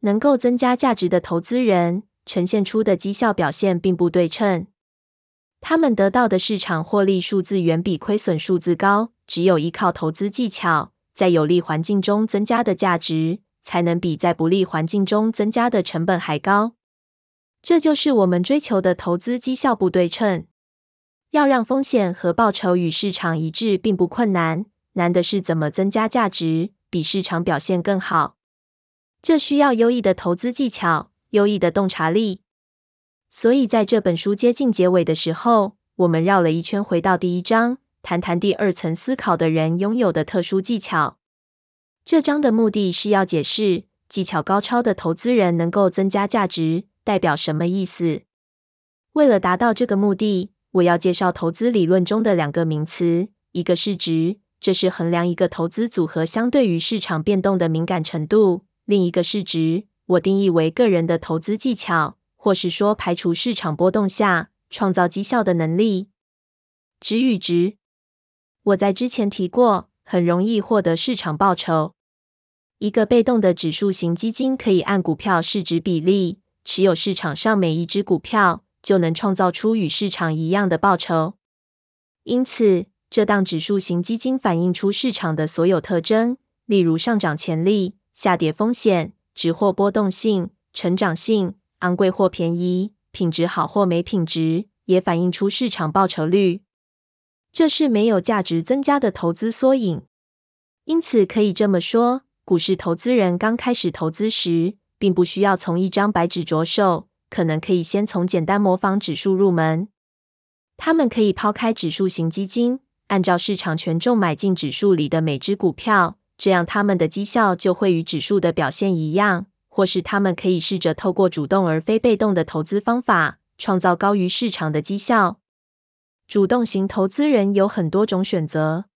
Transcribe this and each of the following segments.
能够增加价值的投资人呈现出的绩效表现并不对称，他们得到的市场获利数字远比亏损数字高。只有依靠投资技巧，在有利环境中增加的价值，才能比在不利环境中增加的成本还高。这就是我们追求的投资绩效不对称。要让风险和报酬与市场一致，并不困难，难的是怎么增加价值，比市场表现更好。这需要优异的投资技巧，优异的洞察力。所以，在这本书接近结尾的时候，我们绕了一圈，回到第一章。谈谈第二层思考的人拥有的特殊技巧。这章的目的是要解释技巧高超的投资人能够增加价值代表什么意思。为了达到这个目的，我要介绍投资理论中的两个名词：一个是值，这是衡量一个投资组合相对于市场变动的敏感程度；另一个市值，我定义为个人的投资技巧，或是说排除市场波动下创造绩效的能力。值与值。我在之前提过，很容易获得市场报酬。一个被动的指数型基金可以按股票市值比例持有市场上每一只股票，就能创造出与市场一样的报酬。因此，这档指数型基金反映出市场的所有特征，例如上涨潜力、下跌风险、值或波动性、成长性、昂贵或便宜、品质好或没品质，也反映出市场报酬率。这是没有价值增加的投资缩影，因此可以这么说：股市投资人刚开始投资时，并不需要从一张白纸着手，可能可以先从简单模仿指数入门。他们可以抛开指数型基金，按照市场权重买进指数里的每只股票，这样他们的绩效就会与指数的表现一样。或是他们可以试着透过主动而非被动的投资方法，创造高于市场的绩效。主动型投资人有很多种选择。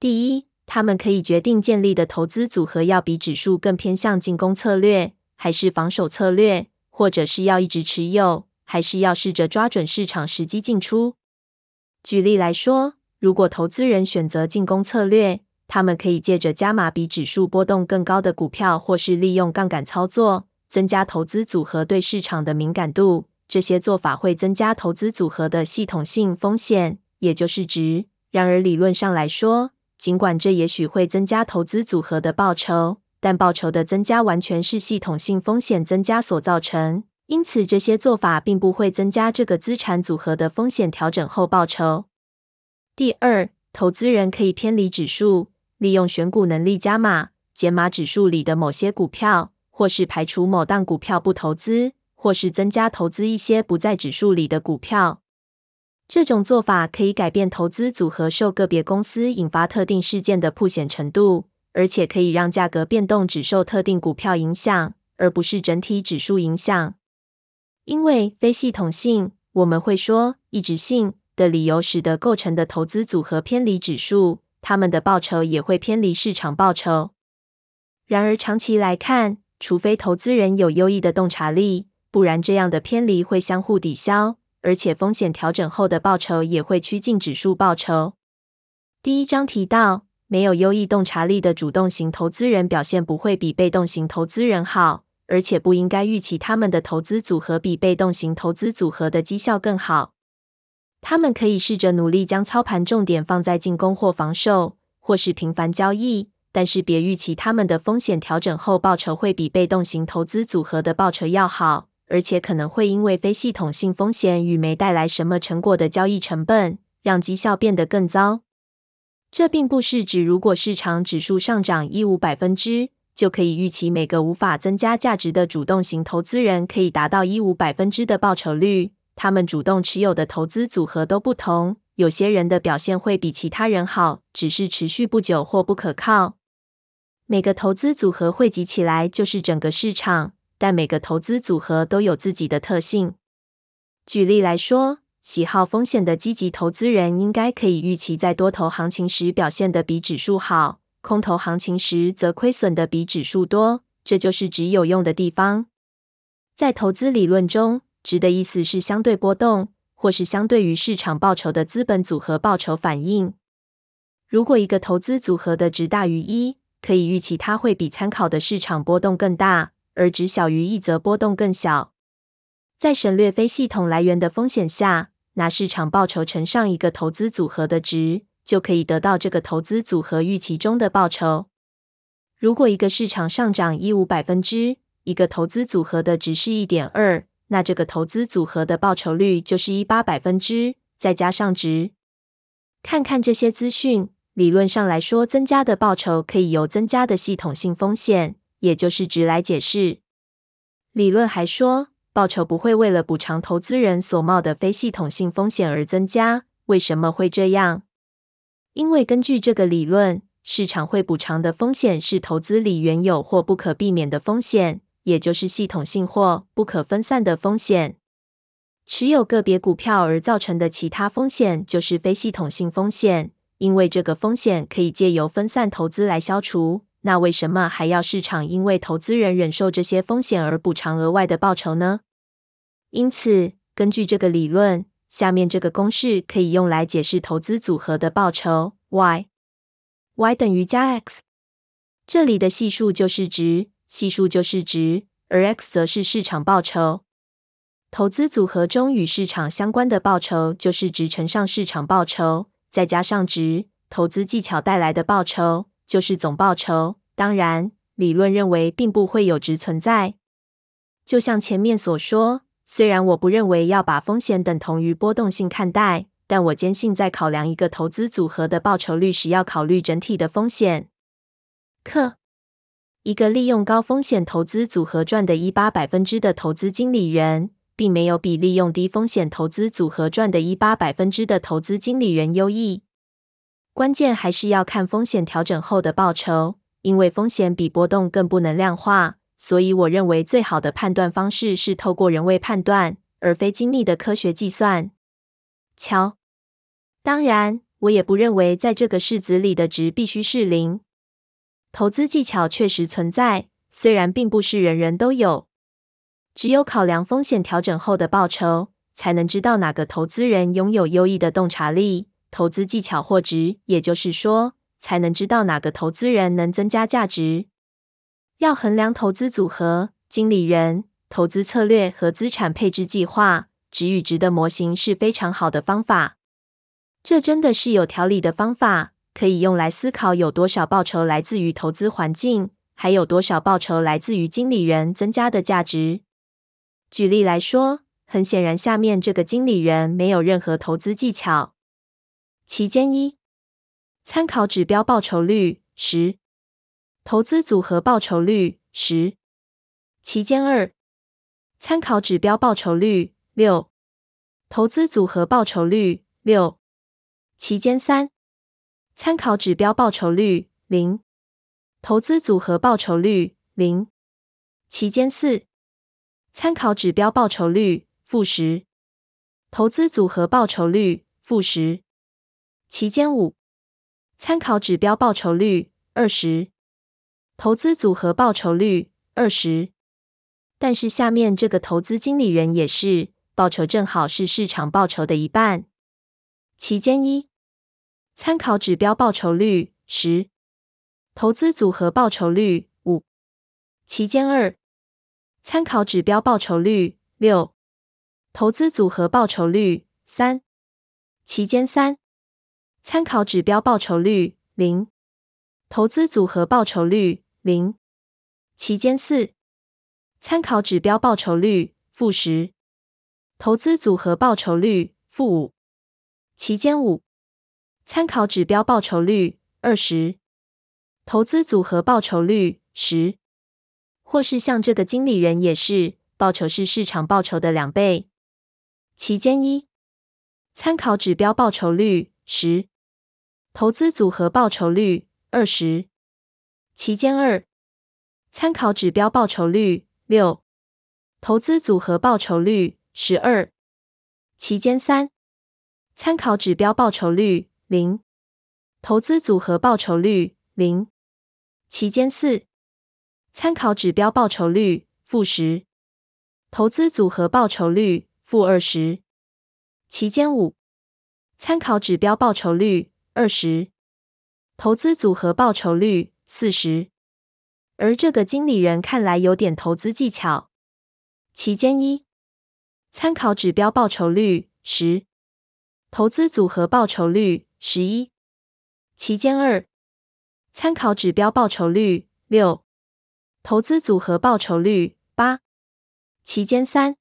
第一，他们可以决定建立的投资组合要比指数更偏向进攻策略，还是防守策略，或者是要一直持有，还是要试着抓准市场时机进出。举例来说，如果投资人选择进攻策略，他们可以借着加码比指数波动更高的股票，或是利用杠杆操作，增加投资组合对市场的敏感度。这些做法会增加投资组合的系统性风险，也就是值。然而，理论上来说，尽管这也许会增加投资组合的报酬，但报酬的增加完全是系统性风险增加所造成。因此，这些做法并不会增加这个资产组合的风险调整后报酬。第二，投资人可以偏离指数，利用选股能力加码、减码指数里的某些股票，或是排除某档股票不投资。或是增加投资一些不在指数里的股票，这种做法可以改变投资组合受个别公司引发特定事件的曝险程度，而且可以让价格变动只受特定股票影响，而不是整体指数影响。因为非系统性，我们会说异质性的理由，使得构成的投资组合偏离指数，他们的报酬也会偏离市场报酬。然而长期来看，除非投资人有优异的洞察力。不然，这样的偏离会相互抵消，而且风险调整后的报酬也会趋近指数报酬。第一章提到，没有优异洞察力的主动型投资人表现不会比被动型投资人好，而且不应该预期他们的投资组合比被动型投资组合的绩效更好。他们可以试着努力将操盘重点放在进攻或防守，或是频繁交易，但是别预期他们的风险调整后报酬会比被动型投资组合的报酬要好。而且可能会因为非系统性风险与没带来什么成果的交易成本，让绩效变得更糟。这并不是指如果市场指数上涨一五百分之，就可以预期每个无法增加价值的主动型投资人可以达到一五百分之的报酬率。他们主动持有的投资组合都不同，有些人的表现会比其他人好，只是持续不久或不可靠。每个投资组合汇集起来就是整个市场。但每个投资组合都有自己的特性。举例来说，喜好风险的积极投资人应该可以预期在多头行情时表现得比指数好，空头行情时则亏损得比指数多。这就是指有用的地方。在投资理论中，值的意思是相对波动，或是相对于市场报酬的资本组合报酬反应。如果一个投资组合的值大于一，可以预期它会比参考的市场波动更大。而值小于一则波动更小。在省略非系统来源的风险下，拿市场报酬乘上一个投资组合的值，就可以得到这个投资组合预期中的报酬。如果一个市场上涨一五百分之，一个投资组合的值是一点二，那这个投资组合的报酬率就是一八百分之，再加上值。看看这些资讯，理论上来说，增加的报酬可以由增加的系统性风险，也就是值来解释。理论还说，报酬不会为了补偿投资人所冒的非系统性风险而增加。为什么会这样？因为根据这个理论，市场会补偿的风险是投资里原有或不可避免的风险，也就是系统性或不可分散的风险。持有个别股票而造成的其他风险就是非系统性风险，因为这个风险可以借由分散投资来消除。那为什么还要市场因为投资人忍受这些风险而补偿额外的报酬呢？因此，根据这个理论，下面这个公式可以用来解释投资组合的报酬：y y 等于加 x，这里的系数就是值，系数就是值，而 x 则是市场报酬。投资组合中与市场相关的报酬就是值乘上市场报酬，再加上值，投资技巧带来的报酬就是总报酬。当然，理论认为并不会有值存在。就像前面所说，虽然我不认为要把风险等同于波动性看待，但我坚信在考量一个投资组合的报酬率时，要考虑整体的风险。克，一个利用高风险投资组合赚的一八百分之的投资经理人。并没有比利用低风险投资组合赚的一八百分之的投资经理人优异。关键还是要看风险调整后的报酬，因为风险比波动更不能量化，所以我认为最好的判断方式是透过人为判断，而非精密的科学计算。瞧，当然，我也不认为在这个式子里的值必须是零。投资技巧确实存在，虽然并不是人人都有。只有考量风险调整后的报酬，才能知道哪个投资人拥有优异的洞察力、投资技巧或值，也就是说，才能知道哪个投资人能增加价值。要衡量投资组合、经理人、投资策略和资产配置计划，值与值的模型是非常好的方法。这真的是有条理的方法，可以用来思考有多少报酬来自于投资环境，还有多少报酬来自于经理人增加的价值。举例来说，很显然，下面这个经理人没有任何投资技巧。期间一，参考指标报酬率十，投资组合报酬率十。期间二，参考指标报酬率六，投资组合报酬率六。期间三，参考指标报酬率零，投资组合报酬率零。期间四。参考指标报酬率负十，投资组合报酬率负十。期间五，参考指标报酬率二十，投资组合报酬率二十。但是下面这个投资经理人也是，报酬正好是市场报酬的一半。期间一，参考指标报酬率十，投资组合报酬率五。期间二。参考指标报酬率六，投资组合报酬率三。期间三，参考指标报酬率零，投资组合报酬率零。期间四，参考指标报酬率负十，投资组合报酬率负五。期间五，参考指标报酬率二十，投资组合报酬率十。或是像这个经理人也是，报酬是市场报酬的两倍。期间一，参考指标报酬率十，投资组合报酬率二十。期间二，参考指标报酬率六，投资组合报酬率十二。期间三，参考指标报酬率零，投资组合报酬率零。期间四。参考指标报酬率负十，投资组合报酬率负二十。期间五，参考指标报酬率二十，投资组合报酬率四十。而这个经理人看来有点投资技巧。期间一，参考指标报酬率十，投资组合报酬率十一。期间二，参考指标报酬率六，投资组合报酬率八。期间三，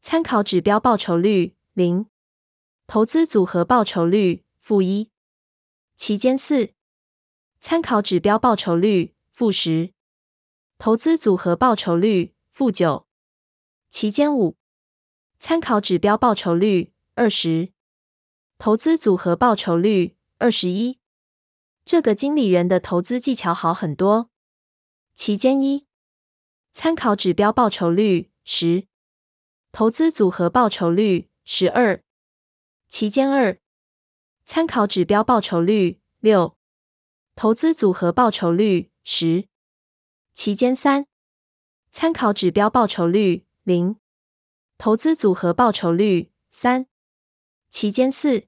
参考指标报酬率零，投资组合报酬率负一。期间四，参考指标报酬率负十，投资组合报酬率负九。期间五，参考指标报酬率二十，投资组合报酬率二十一。这个经理人的投资技巧好很多。期间一，参考指标报酬率十，投资组合报酬率十二。期间二，参考指标报酬率六，投资组合报酬率十。期间三，参考指标报酬率零，投资组合报酬率三。期间四，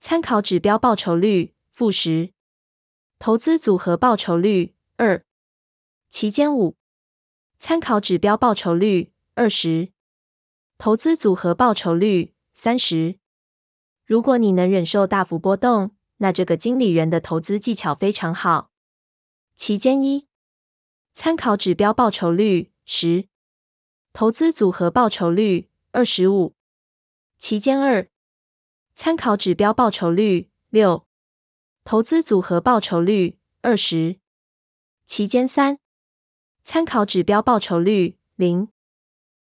参考指标报酬率负十，投资组合报酬率二。期间五，参考指标报酬率二十，投资组合报酬率三十。如果你能忍受大幅波动，那这个经理人的投资技巧非常好。期间一，参考指标报酬率十。投资组合报酬率二十五。期间二，参考指标报酬率六，投资组合报酬率二十。期间三，参考指标报酬率零，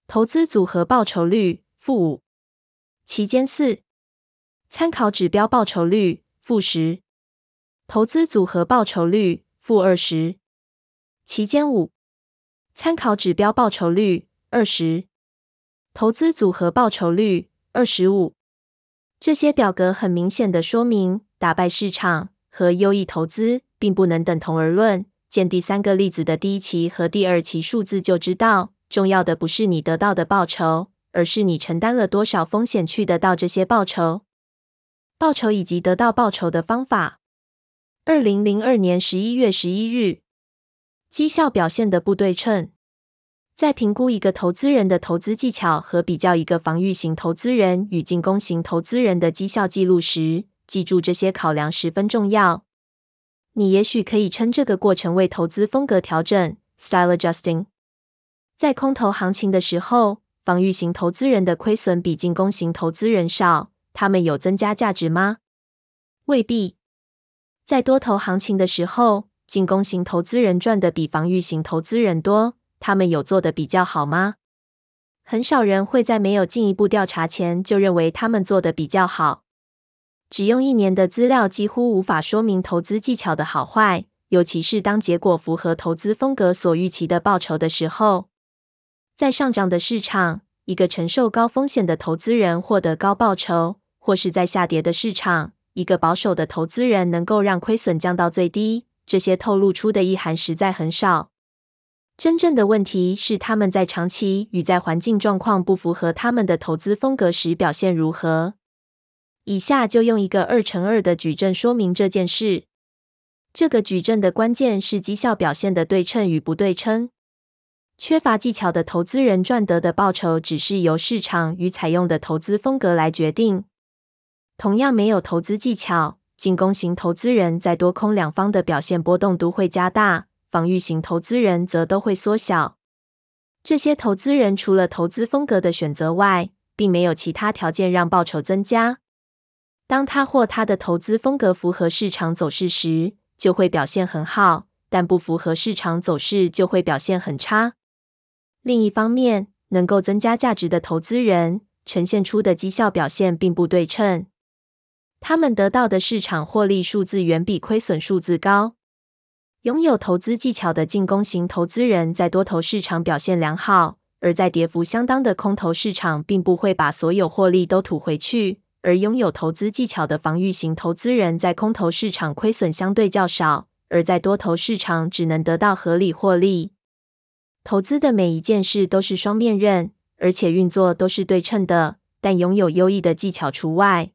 投资组合报酬率负五。期间四，参考指标报酬率负十，投资组合报酬率负二十。期间五，参考指标报酬率。二十，投资组合报酬率二十五。这些表格很明显的说明，打败市场和优异投资并不能等同而论。见第三个例子的第一期和第二期数字就知道，重要的不是你得到的报酬，而是你承担了多少风险去得到这些报酬。报酬以及得到报酬的方法。二零零二年十一月十一日，绩效表现的不对称。在评估一个投资人的投资技巧和比较一个防御型投资人与进攻型投资人的绩效记录时，记住这些考量十分重要。你也许可以称这个过程为投资风格调整 （style adjusting）。在空头行情的时候，防御型投资人的亏损比进攻型投资人少，他们有增加价值吗？未必。在多头行情的时候，进攻型投资人赚的比防御型投资人多。他们有做的比较好吗？很少人会在没有进一步调查前就认为他们做的比较好。只用一年的资料几乎无法说明投资技巧的好坏，尤其是当结果符合投资风格所预期的报酬的时候。在上涨的市场，一个承受高风险的投资人获得高报酬；或是在下跌的市场，一个保守的投资人能够让亏损降到最低。这些透露出的意涵实在很少。真正的问题是，他们在长期与在环境状况不符合他们的投资风格时表现如何。以下就用一个二乘二的矩阵说明这件事。这个矩阵的关键是绩效表现的对称与不对称。缺乏技巧的投资人赚得的报酬只是由市场与采用的投资风格来决定。同样没有投资技巧，进攻型投资人在多空两方的表现波动都会加大。防御型投资人则都会缩小。这些投资人除了投资风格的选择外，并没有其他条件让报酬增加。当他或他的投资风格符合市场走势时，就会表现很好；但不符合市场走势，就会表现很差。另一方面，能够增加价值的投资人呈现出的绩效表现并不对称，他们得到的市场获利数字远比亏损数字高。拥有投资技巧的进攻型投资人在多头市场表现良好，而在跌幅相当的空头市场并不会把所有获利都吐回去；而拥有投资技巧的防御型投资人在空头市场亏损相对较少，而在多头市场只能得到合理获利。投资的每一件事都是双面刃，而且运作都是对称的，但拥有优异的技巧除外。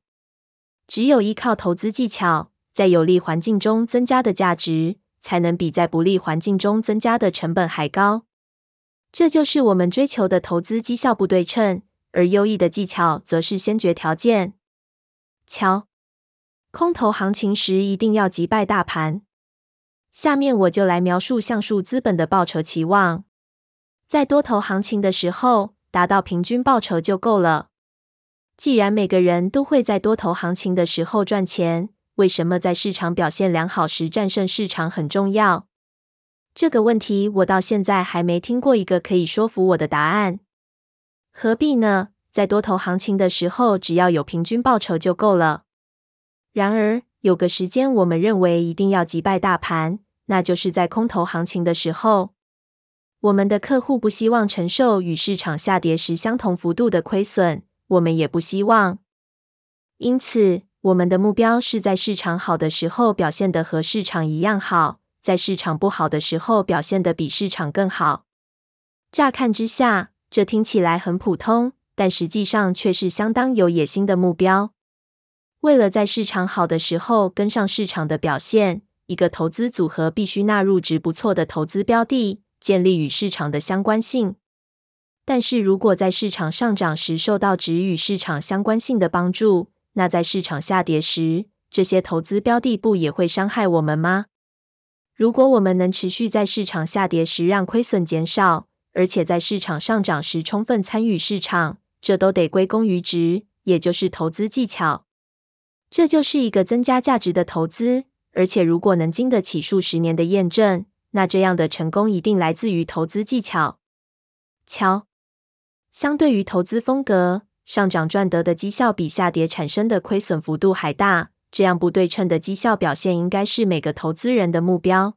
只有依靠投资技巧，在有利环境中增加的价值。才能比在不利环境中增加的成本还高。这就是我们追求的投资绩效不对称，而优异的技巧则是先决条件。瞧，空头行情时一定要击败大盘。下面我就来描述橡树资本的报酬期望。在多头行情的时候，达到平均报酬就够了。既然每个人都会在多头行情的时候赚钱，为什么在市场表现良好时战胜市场很重要？这个问题我到现在还没听过一个可以说服我的答案。何必呢？在多头行情的时候，只要有平均报酬就够了。然而，有个时间我们认为一定要击败大盘，那就是在空头行情的时候。我们的客户不希望承受与市场下跌时相同幅度的亏损，我们也不希望。因此，我们的目标是在市场好的时候表现得和市场一样好。在市场不好的时候，表现得比市场更好。乍看之下，这听起来很普通，但实际上却是相当有野心的目标。为了在市场好的时候跟上市场的表现，一个投资组合必须纳入值不错的投资标的，建立与市场的相关性。但是如果在市场上涨时受到值与市场相关性的帮助，那在市场下跌时，这些投资标的不也会伤害我们吗？如果我们能持续在市场下跌时让亏损减少，而且在市场上涨时充分参与市场，这都得归功于值，也就是投资技巧。这就是一个增加价值的投资，而且如果能经得起数十年的验证，那这样的成功一定来自于投资技巧。瞧，相对于投资风格，上涨赚得的绩效比下跌产生的亏损幅度还大。这样不对称的绩效表现，应该是每个投资人的目标。